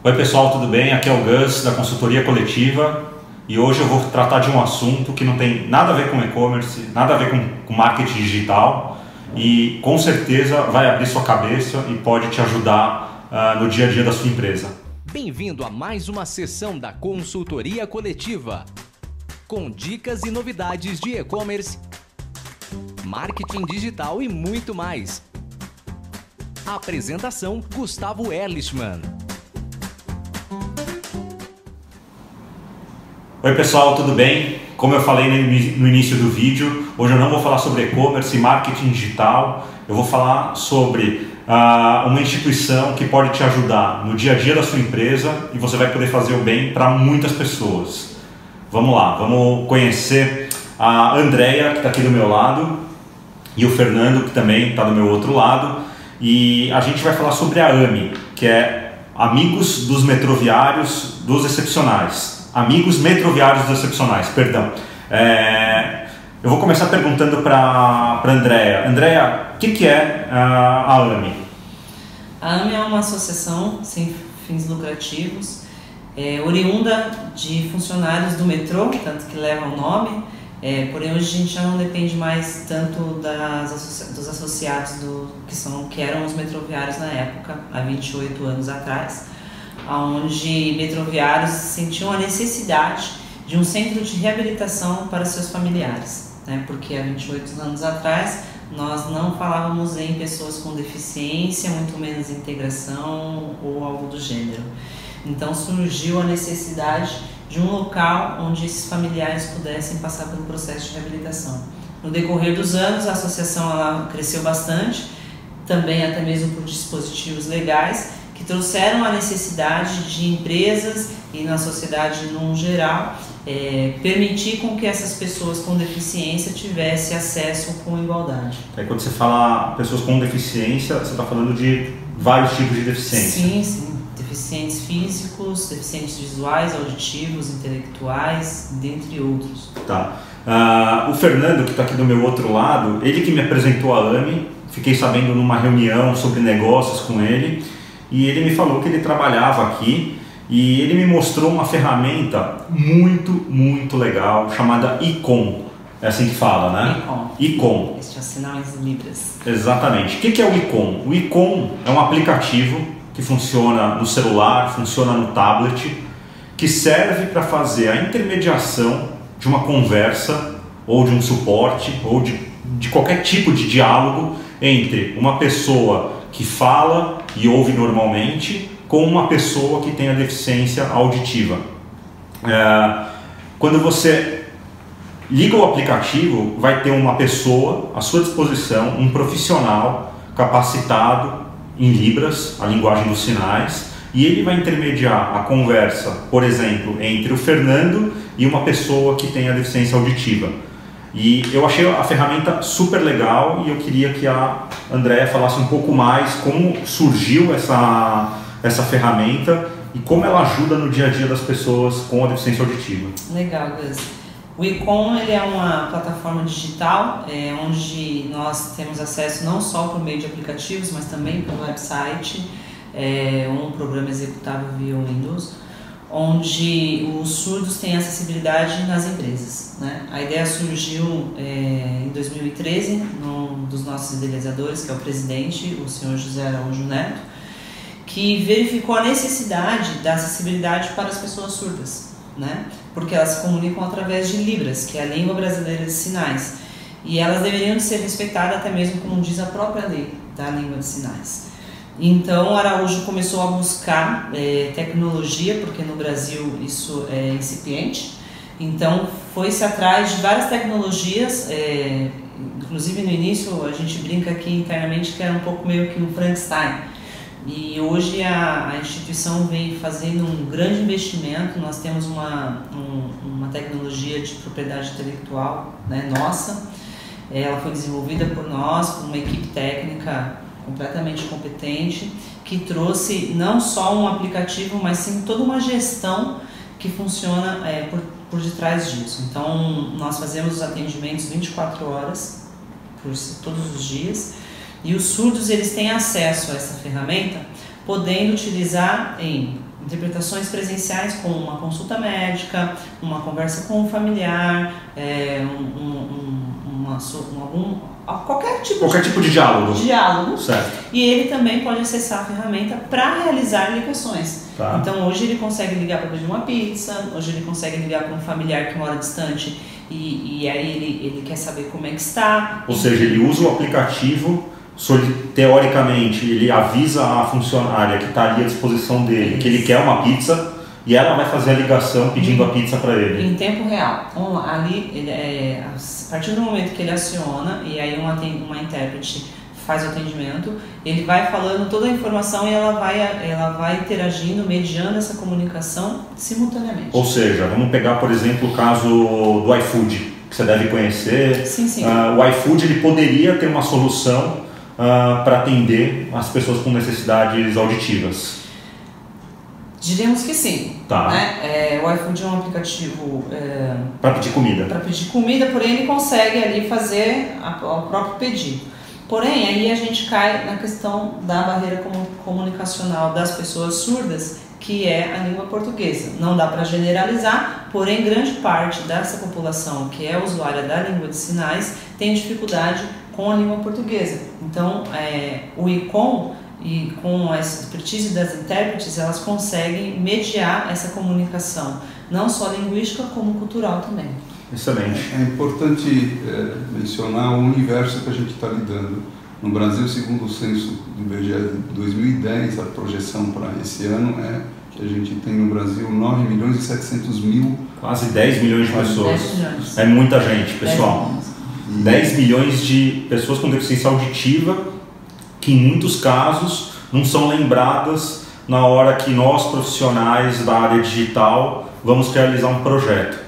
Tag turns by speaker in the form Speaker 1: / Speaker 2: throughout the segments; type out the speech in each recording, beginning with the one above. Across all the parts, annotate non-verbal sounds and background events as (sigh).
Speaker 1: Oi pessoal, tudo bem? Aqui é o Gus da consultoria coletiva e hoje eu vou tratar de um assunto que não tem nada a ver com e-commerce, nada a ver com, com marketing digital e com certeza vai abrir sua cabeça e pode te ajudar uh, no dia a dia da sua empresa.
Speaker 2: Bem-vindo a mais uma sessão da consultoria coletiva com dicas e novidades de e-commerce, marketing digital e muito mais. Apresentação Gustavo Erlichman.
Speaker 1: Oi pessoal, tudo bem? Como eu falei no início do vídeo, hoje eu não vou falar sobre e-commerce e marketing digital, eu vou falar sobre uh, uma instituição que pode te ajudar no dia a dia da sua empresa e você vai poder fazer o bem para muitas pessoas. Vamos lá, vamos conhecer a Andrea, que está aqui do meu lado, e o Fernando, que também está do meu outro lado, e a gente vai falar sobre a AMI, que é Amigos dos Metroviários dos Excepcionais amigos metroviários excepcionais, perdão. É, eu vou começar perguntando para a Andrea. Andrea, o que, que é a, a AMI?
Speaker 3: A AMI é uma associação sem fins lucrativos, é, oriunda de funcionários do metrô, tanto que leva o nome, é, porém hoje a gente já não depende mais tanto das, dos associados do, que, são, que eram os metroviários na época, há 28 anos atrás onde metroviários sentiam a necessidade de um centro de reabilitação para seus familiares, né? porque há 28 anos atrás nós não falávamos em pessoas com deficiência, muito menos integração ou algo do gênero. Então surgiu a necessidade de um local onde esses familiares pudessem passar pelo processo de reabilitação. No decorrer dos anos, a associação ela cresceu bastante, também até mesmo por dispositivos legais, trouxeram a necessidade de empresas e na sociedade no geral é, permitir com que essas pessoas com deficiência tivessem acesso com igualdade.
Speaker 1: Aí quando você fala pessoas com deficiência, você está falando de vários tipos de deficiência.
Speaker 3: Sim, sim. Deficientes físicos, deficientes visuais, auditivos, intelectuais, dentre outros.
Speaker 1: Tá. Uh, o Fernando, que está aqui do meu outro lado, ele que me apresentou a AMI, fiquei sabendo numa reunião sobre negócios com ele e ele me falou que ele trabalhava aqui e ele me mostrou uma ferramenta muito, muito legal chamada Icon. É assim que fala, né?
Speaker 3: Icon.
Speaker 1: Icon.
Speaker 3: Este é sinais libras.
Speaker 1: Exatamente. O que é o Icon? O Icon é um aplicativo que funciona no celular, funciona no tablet, que serve para fazer a intermediação de uma conversa ou de um suporte ou de, de qualquer tipo de diálogo entre uma pessoa que fala e ouve normalmente com uma pessoa que tem a deficiência auditiva. É, quando você liga o aplicativo, vai ter uma pessoa à sua disposição, um profissional capacitado em Libras, a linguagem dos sinais, e ele vai intermediar a conversa, por exemplo, entre o Fernando e uma pessoa que tem a deficiência auditiva. E eu achei a ferramenta super legal e eu queria que a Andréa falasse um pouco mais como surgiu essa, essa ferramenta e como ela ajuda no dia a dia das pessoas com a deficiência auditiva.
Speaker 3: Legal, Gus. O Icon ele é uma plataforma digital é, onde nós temos acesso não só por meio de aplicativos, mas também pelo website, é, um programa executável via Windows onde os surdos têm acessibilidade nas empresas. Né? A ideia surgiu é, em 2013, num dos nossos idealizadores, que é o presidente, o senhor José Araújo Neto, que verificou a necessidade da acessibilidade para as pessoas surdas, né? porque elas se comunicam através de Libras, que é a língua brasileira de sinais, e elas deveriam ser respeitadas até mesmo como diz a própria lei da língua de sinais. Então, Araújo começou a buscar é, tecnologia, porque no Brasil isso é incipiente. Então, foi-se atrás de várias tecnologias, é, inclusive no início a gente brinca aqui internamente que era um pouco meio que um Frankenstein. E hoje a, a instituição vem fazendo um grande investimento, nós temos uma, um, uma tecnologia de propriedade intelectual né, nossa, ela foi desenvolvida por nós, por uma equipe técnica completamente competente, que trouxe não só um aplicativo, mas sim toda uma gestão que funciona é, por, por detrás disso. Então, nós fazemos os atendimentos 24 horas, por todos os dias, e os surdos eles têm acesso a essa ferramenta podendo utilizar em interpretações presenciais como uma consulta médica, uma conversa com um familiar, é, um, um, uma, um, algum, qualquer tipo
Speaker 1: qualquer
Speaker 3: de,
Speaker 1: tipo de diálogo.
Speaker 3: diálogo.
Speaker 1: Certo.
Speaker 3: E ele também pode acessar a ferramenta para realizar ligações.
Speaker 1: Tá.
Speaker 3: Então hoje ele consegue ligar para pedir uma pizza, hoje ele consegue ligar para um familiar que mora distante e, e aí ele, ele quer saber como é que está.
Speaker 1: Ou seja, ele usa o aplicativo, teoricamente ele avisa a funcionária que está ali à disposição dele que ele quer uma pizza e ela vai fazer a ligação pedindo a pizza para ele.
Speaker 3: Em tempo real. Então, ali, ele é, a partir do momento que ele aciona e aí uma, uma intérprete faz o atendimento, ele vai falando toda a informação e ela vai, ela vai interagindo, mediando essa comunicação simultaneamente.
Speaker 1: Ou seja, vamos pegar, por exemplo, o caso do iFood, que você deve conhecer.
Speaker 3: Sim, sim.
Speaker 1: Uh, o iFood ele poderia ter uma solução uh, para atender as pessoas com necessidades auditivas.
Speaker 3: Diríamos que sim.
Speaker 1: Tá.
Speaker 3: Né? É, o iFood é um aplicativo é,
Speaker 1: para pedir comida.
Speaker 3: Para pedir comida, porém ele consegue ali fazer a, o próprio pedido. Porém, aí a gente cai na questão da barreira comunicacional das pessoas surdas, que é a língua portuguesa. Não dá para generalizar, porém grande parte dessa população que é usuária da língua de sinais tem dificuldade com a língua portuguesa. Então, é, o ICOM e com a expertise das intérpretes, elas conseguem mediar essa comunicação, não só linguística, como cultural também.
Speaker 1: Excelente.
Speaker 4: É importante é, mencionar o universo que a gente está lidando. No Brasil, segundo o censo do IBGE de 2010, a projeção para esse ano é que a gente tem no Brasil 9 milhões e 700 mil.
Speaker 1: Quase 10 milhões de pessoas.
Speaker 3: 10 milhões.
Speaker 1: É muita gente, pessoal. 10 milhões. 10 milhões de pessoas com deficiência auditiva que em muitos casos não são lembradas na hora que nós profissionais da área digital vamos realizar um projeto.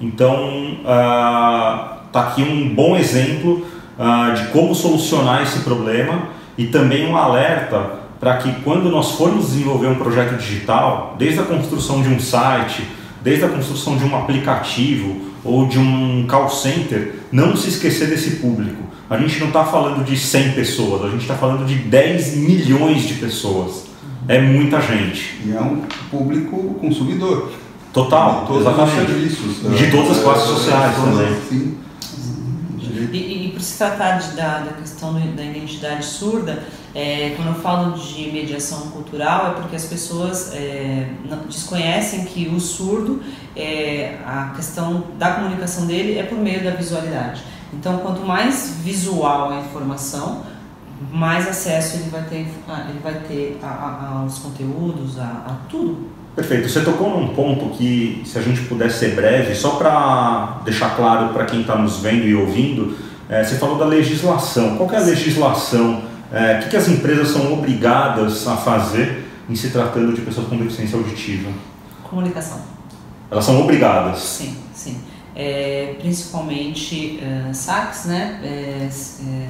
Speaker 1: Então, está uh, aqui um bom exemplo uh, de como solucionar esse problema e também um alerta para que quando nós formos desenvolver um projeto digital, desde a construção de um site, desde a construção de um aplicativo ou de um call center, não se esquecer desse público. A gente não está falando de 100 pessoas, a gente está falando de 10 milhões de pessoas. É muita gente.
Speaker 4: E é um público consumidor.
Speaker 1: Total,
Speaker 4: de exatamente. Serviços,
Speaker 1: de todas as classes sociais também.
Speaker 4: Sim.
Speaker 3: E, e, por se tratar de, da, da questão da identidade surda, é, quando eu falo de mediação cultural é porque as pessoas é, não, desconhecem que o surdo, é, a questão da comunicação dele é por meio da visualidade. Então, quanto mais visual a informação, mais acesso ele vai ter, ele vai ter a, a, aos conteúdos, a, a tudo.
Speaker 1: Perfeito. Você tocou num ponto que, se a gente puder ser breve, só para deixar claro para quem está nos vendo e ouvindo, é, você falou da legislação. Qual é a legislação? É, o que, que as empresas são obrigadas a fazer em se tratando de pessoas com deficiência auditiva?
Speaker 3: Comunicação.
Speaker 1: Elas são obrigadas?
Speaker 3: Sim é, principalmente uh, saques, né? É,
Speaker 4: é,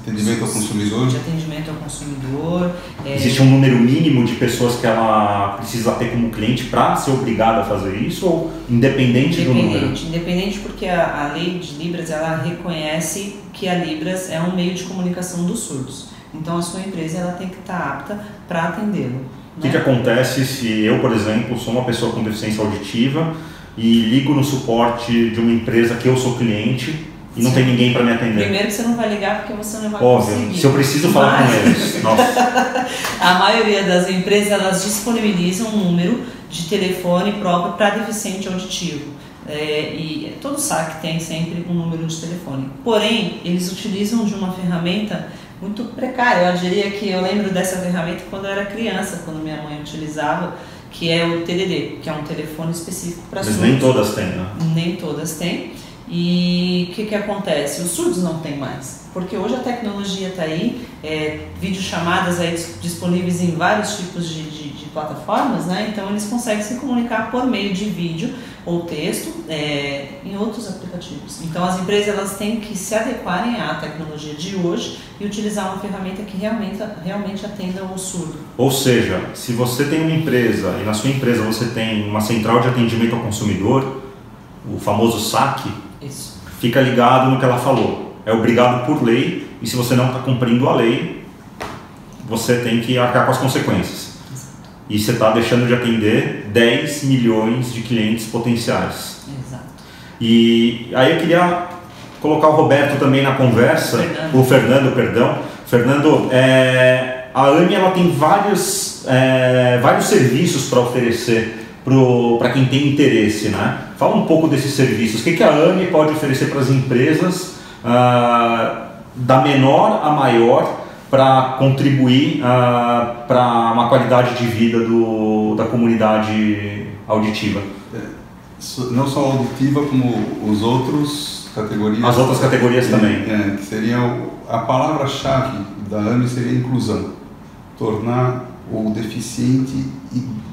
Speaker 4: atendimento ao consumidor.
Speaker 3: De atendimento ao consumidor.
Speaker 1: É, Existe um número mínimo de pessoas que ela precisa ter como cliente para ser obrigada a fazer isso ou independente,
Speaker 3: independente
Speaker 1: do número?
Speaker 3: Independente, porque a, a lei de Libras ela reconhece que a Libras é um meio de comunicação dos surdos. Então a sua empresa ela tem que estar tá apta para atendê-lo.
Speaker 1: O que, né? que acontece se eu, por exemplo, sou uma pessoa com deficiência auditiva e ligo no suporte de uma empresa que eu sou cliente e não Sim. tem ninguém para me atender.
Speaker 3: Primeiro que você não vai ligar porque você não vai
Speaker 1: Óbvio,
Speaker 3: conseguir.
Speaker 1: se eu preciso falar Mas... com eles. (laughs) Nossa.
Speaker 3: a maioria das empresas elas disponibilizam um número de telefone próprio para deficiente auditivo. É, e todo saque tem sempre um número de telefone. Porém, eles utilizam de uma ferramenta muito precária. Eu diria que eu lembro dessa ferramenta quando eu era criança, quando minha mãe utilizava que é o TDD, que é um telefone específico para surdos.
Speaker 1: Mas nem todas têm, né?
Speaker 3: Nem todas têm. E o que, que acontece? Os surdos não têm mais, porque hoje a tecnologia está aí, é, videochamadas aí disponíveis em vários tipos de, de, de, plataformas, né? então eles conseguem se comunicar por meio de vídeo ou texto é, em outros aplicativos. Então as empresas elas têm que se adequarem à tecnologia de hoje e utilizar uma ferramenta que realmente, realmente atenda o surdo.
Speaker 1: Ou seja, se você tem uma empresa e na sua empresa você tem uma central de atendimento ao consumidor, o famoso SAC,
Speaker 3: Isso.
Speaker 1: fica ligado no que ela falou. É obrigado por lei e se você não está cumprindo a lei, você tem que arcar com as consequências. E você está deixando de atender 10 milhões de clientes potenciais.
Speaker 3: Exato.
Speaker 1: E aí eu queria colocar o Roberto também na conversa,
Speaker 3: Fernando.
Speaker 1: o Fernando, perdão. Fernando, é, a AMI ela tem vários, é, vários serviços para oferecer para quem tem interesse, né? Fala um pouco desses serviços. O que, que a AMI pode oferecer para as empresas ah, da menor a maior para contribuir ah, para uma qualidade de vida do, da comunidade auditiva?
Speaker 4: So- Não só auditiva, como os outros categorias.
Speaker 1: As outras categorias
Speaker 4: que-
Speaker 1: também.
Speaker 4: É, que seria o- a palavra-chave da AMI seria inclusão. Tornar o deficiente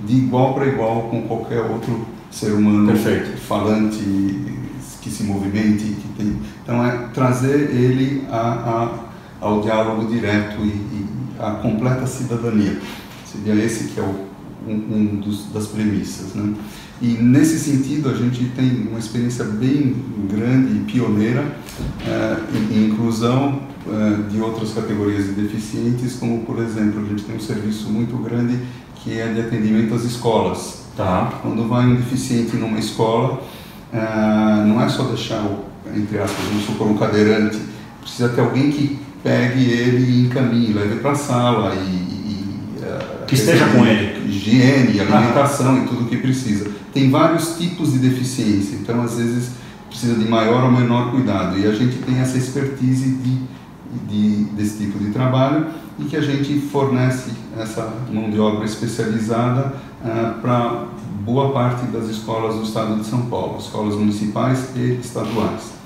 Speaker 4: de igual para igual com qualquer outro ser humano
Speaker 1: Perfeito.
Speaker 4: falante, que se movimente, que tem. Então é trazer ele a, a- ao diálogo direto e, e à completa cidadania. Seria esse que é o, um, um dos, das premissas, né? E nesse sentido a gente tem uma experiência bem grande e pioneira eh, em, em inclusão eh, de outras categorias de deficientes, como por exemplo a gente tem um serviço muito grande que é de atendimento às escolas.
Speaker 1: Tá.
Speaker 4: Quando vai um deficiente numa escola, ah, não é só deixar, entre aspas, vamos supor, um cadeirante, precisa ter alguém que pegue ele e encaminhe, leve para a sala e, e, ah,
Speaker 1: Que esteja com ele.
Speaker 4: Higiene, alimentação e tudo o que precisa. Tem vários tipos de deficiência, então às vezes precisa de maior ou menor cuidado e a gente tem essa expertise de, de, desse tipo de trabalho e que a gente fornece essa mão de obra especializada para boa parte das escolas do estado de São Paulo, escolas municipais e estaduais.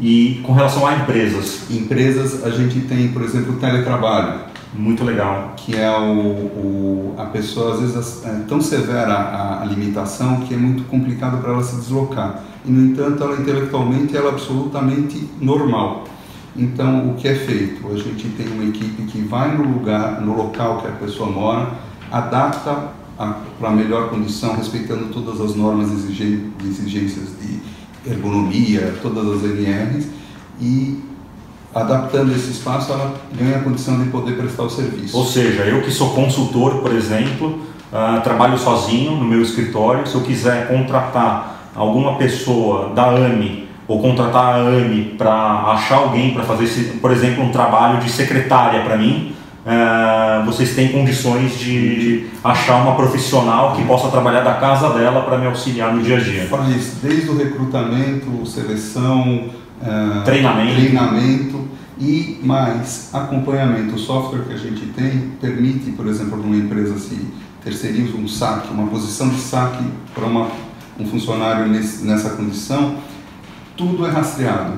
Speaker 1: E com relação a empresas,
Speaker 4: Empresas, a gente tem, por exemplo, o teletrabalho,
Speaker 1: muito legal.
Speaker 4: que é o, o- a pessoa, às vezes, é tão severa a, a limitação que é muito complicado para ela se deslocar. E, no entanto, ela intelectualmente ela é absolutamente normal. Então, o que é feito? A gente tem uma equipe que vai no lugar, no local que a pessoa mora, adapta para a melhor condição, respeitando todas as normas e de exigências de ergonomia, todas as NRs, e adaptando esse espaço, ela ganha a condição de poder prestar o serviço.
Speaker 1: Ou seja, eu que sou consultor, por exemplo, ah, trabalho sozinho no meu escritório, se eu quiser contratar alguma pessoa da AMI ou contratar a AMI para achar alguém para fazer, por exemplo, um trabalho de secretária para mim, ah, vocês têm condições de achar uma profissional que possa trabalhar da casa dela para me auxiliar no dia a dia.
Speaker 4: Faz desde o recrutamento, seleção, eh,
Speaker 1: Treinamento.
Speaker 4: treinamento e mais acompanhamento. O software que a gente tem permite, por exemplo, numa empresa se terceiriza um saque, uma posição de saque para uma, um funcionário nesse, nessa condição, tudo é rastreado,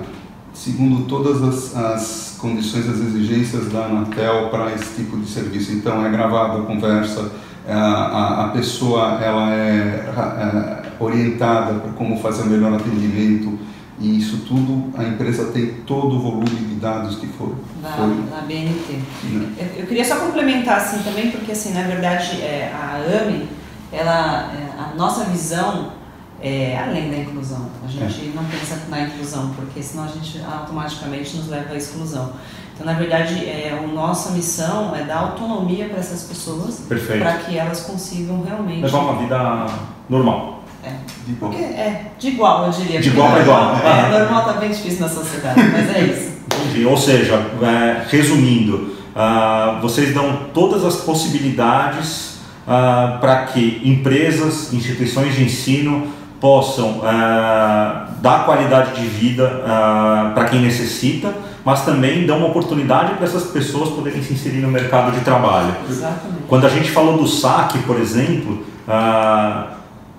Speaker 4: segundo todas as, as condições, as exigências da Anatel para esse tipo de serviço. Então, é gravada a conversa, a, a, a pessoa ela é, é orientada para como fazer o melhor atendimento, e isso tudo, a empresa tem todo o volume de dados que for.
Speaker 3: da,
Speaker 4: foi
Speaker 3: da BNT.
Speaker 4: né?
Speaker 3: Eu, eu queria só complementar assim também, porque assim, na verdade, é, a AMI, ela, é, a nossa visão é além da inclusão. A gente não pensa na inclusão, porque senão a gente automaticamente nos leva à exclusão. Então, na verdade, é, a nossa missão é dar autonomia para essas pessoas, para que elas consigam realmente.
Speaker 1: Levar uma vida normal.
Speaker 3: É,
Speaker 4: De bom.
Speaker 3: porque, é, de igual, eu diria.
Speaker 1: De igual para igual.
Speaker 3: É, normal tá bem difícil na sociedade, mas é isso.
Speaker 1: Entendi. Ou seja, é, resumindo, ah, vocês dão todas as possibilidades ah, para que empresas, instituições de ensino possam ah, dar qualidade de vida ah, para quem necessita, mas também dão uma oportunidade para essas pessoas poderem se inserir no mercado de trabalho.
Speaker 3: Exatamente.
Speaker 1: Quando a gente falou do saque, por exemplo, ah,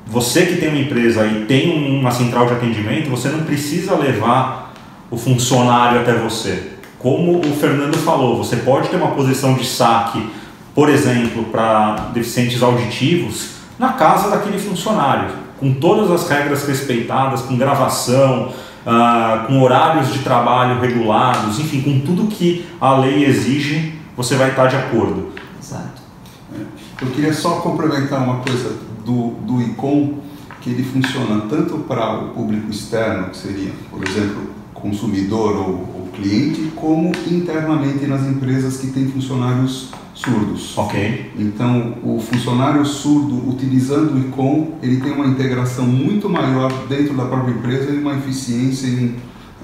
Speaker 1: você que tem uma empresa e tem uma central de atendimento, você não precisa levar o funcionário até você. Como o Fernando falou, você pode ter uma posição de saque, por exemplo, para deficientes auditivos, na casa daquele funcionário, com todas as regras respeitadas, com gravação, ah, com horários de trabalho regulados, enfim, com tudo que a lei exige, você vai estar de acordo.
Speaker 3: Exato.
Speaker 4: Eu queria só complementar uma coisa do, do ICOM, que ele funciona tanto para o público externo, que seria, por exemplo, consumidor ou, ou cliente, como internamente nas empresas que têm funcionários surdos.
Speaker 1: Ok.
Speaker 4: Então, o funcionário surdo, utilizando o ICOM, ele tem uma integração muito maior dentro da própria empresa e uma eficiência em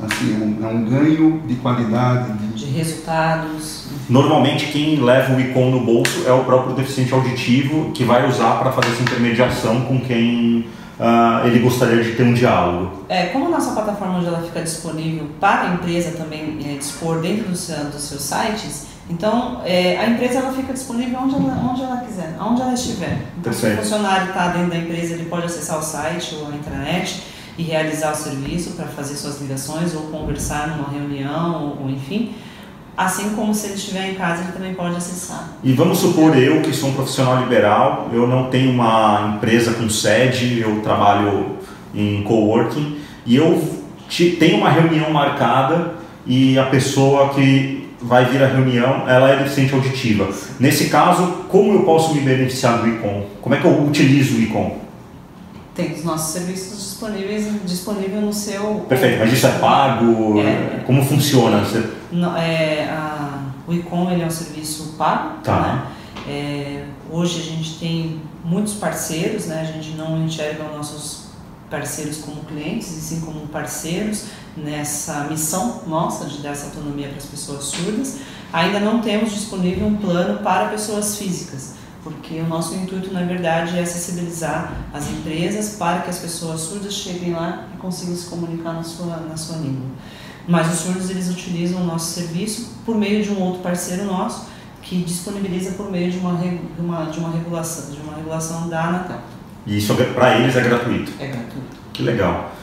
Speaker 4: assim, é um, é um ganho de qualidade.
Speaker 3: De... de resultados.
Speaker 1: Normalmente quem leva o ICOM no bolso é o próprio deficiente auditivo que vai usar para fazer essa intermediação com quem uh, ele gostaria de ter um diálogo.
Speaker 3: É, como a nossa plataforma hoje ela fica disponível para a empresa também é, dispor dentro do seu, dos seus sites, então é, a empresa ela fica disponível onde ela, onde ela quiser, onde ela estiver. Então, se o funcionário está dentro da empresa, ele pode acessar o site ou a intranet e realizar o serviço para fazer suas ligações ou conversar numa reunião ou, ou enfim. Assim como se ele estiver em casa, ele também pode acessar.
Speaker 1: E vamos supor eu que sou um profissional liberal, eu não tenho uma empresa com sede, eu trabalho em coworking e eu tenho uma reunião marcada e a pessoa que vai vir à reunião, ela é deficiente auditiva. Nesse caso, como eu posso me beneficiar do ICOM? Como é que eu utilizo o ICOM?
Speaker 3: Tem os nossos serviços disponíveis disponível no seu.
Speaker 1: Perfeito, mas isso é pago? É, como funciona? Você...
Speaker 3: Não, é, a, o ICOM ele é um serviço pago.
Speaker 1: Tá.
Speaker 3: Né? É, hoje a gente tem muitos parceiros, né? a gente não enxerga os nossos parceiros como clientes, e sim como parceiros nessa missão nossa de dar essa autonomia para as pessoas surdas. Ainda não temos disponível um plano para pessoas físicas porque o nosso intuito, na verdade, é acessibilizar as empresas para que as pessoas surdas cheguem lá e consigam se comunicar na sua, na sua língua. Mas os surdos, eles utilizam o nosso serviço por meio de um outro parceiro nosso, que disponibiliza por meio de uma, de uma, de uma, regulação, de uma regulação da Anatel.
Speaker 1: E isso, para eles, é gratuito?
Speaker 3: É gratuito.
Speaker 1: Que legal.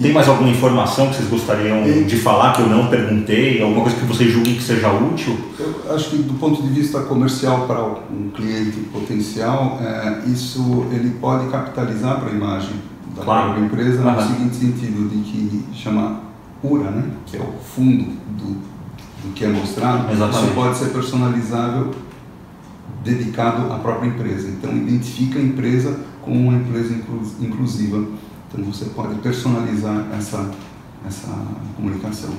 Speaker 1: Tem mais alguma informação que vocês gostariam e... de falar que eu não perguntei? Alguma coisa que vocês julguem que seja útil?
Speaker 4: Eu acho que do ponto de vista comercial para um cliente potencial, é, isso ele pode capitalizar para a imagem da claro. própria empresa uhum. no seguinte sentido, de que chama URA, né? que é o fundo do, do que é mostrado,
Speaker 1: Exatamente.
Speaker 4: isso pode ser personalizável dedicado à própria empresa. Então identifica a empresa como uma empresa inclusiva então você pode personalizar essa, essa comunicação.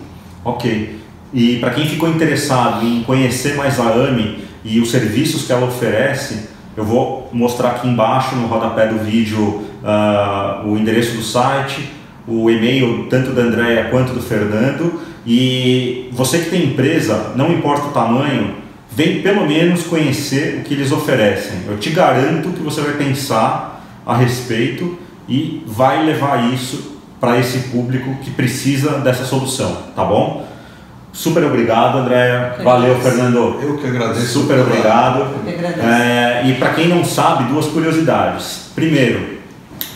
Speaker 1: Ok. E para quem ficou interessado em conhecer mais a AMI e os serviços que ela oferece, eu vou mostrar aqui embaixo no rodapé do vídeo uh, o endereço do site, o e-mail tanto da Andréia quanto do Fernando. E você que tem empresa, não importa o tamanho, vem pelo menos conhecer o que eles oferecem. Eu te garanto que você vai pensar a respeito e vai levar isso para esse público que precisa dessa solução, tá bom? Super obrigado, Andréa. Valeu, Fernando.
Speaker 4: Eu que agradeço.
Speaker 1: Super obrigado.
Speaker 3: É,
Speaker 1: e para quem não sabe, duas curiosidades. Primeiro,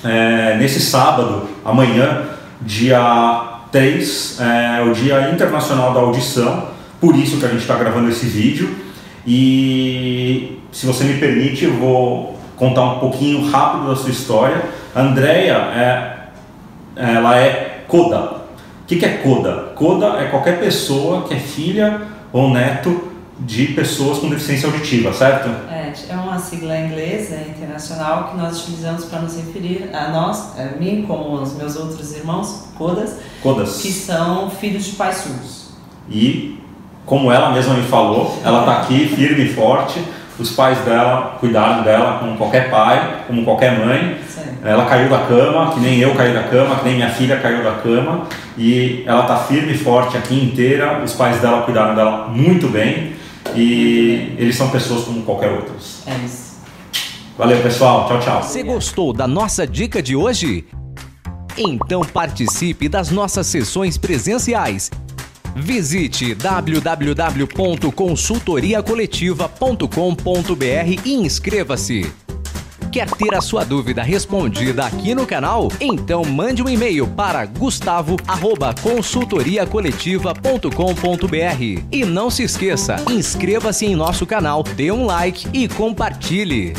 Speaker 1: é, nesse sábado, amanhã, dia 3, é o Dia Internacional da Audição, por isso que a gente está gravando esse vídeo. E se você me permite, eu vou contar um pouquinho rápido da sua história. A Andrea é, ela é coda. O que, que é coda? Coda é qualquer pessoa que é filha ou neto de pessoas com deficiência auditiva, certo?
Speaker 3: É, é uma sigla inglesa internacional que nós utilizamos para nos referir a nós, a mim como os meus outros irmãos, codas,
Speaker 1: codas.
Speaker 3: que são filhos de pais surdos.
Speaker 1: E como ela mesma me falou, ela está aqui firme e forte os pais dela cuidaram dela como qualquer pai, como qualquer mãe.
Speaker 3: Sim.
Speaker 1: Ela caiu da cama, que nem eu caí da cama, que nem minha filha caiu da cama. E ela está firme e forte aqui inteira. Os pais dela cuidaram dela muito bem. E eles são pessoas como qualquer outros.
Speaker 3: É isso.
Speaker 1: Valeu, pessoal. Tchau, tchau.
Speaker 2: Você gostou da nossa dica de hoje? Então participe das nossas sessões presenciais Visite www.consultoriacoletiva.com.br e inscreva-se. Quer ter a sua dúvida respondida aqui no canal? Então mande um e-mail para gustavo@consultoriacoletiva.com.br. E não se esqueça, inscreva-se em nosso canal, dê um like e compartilhe.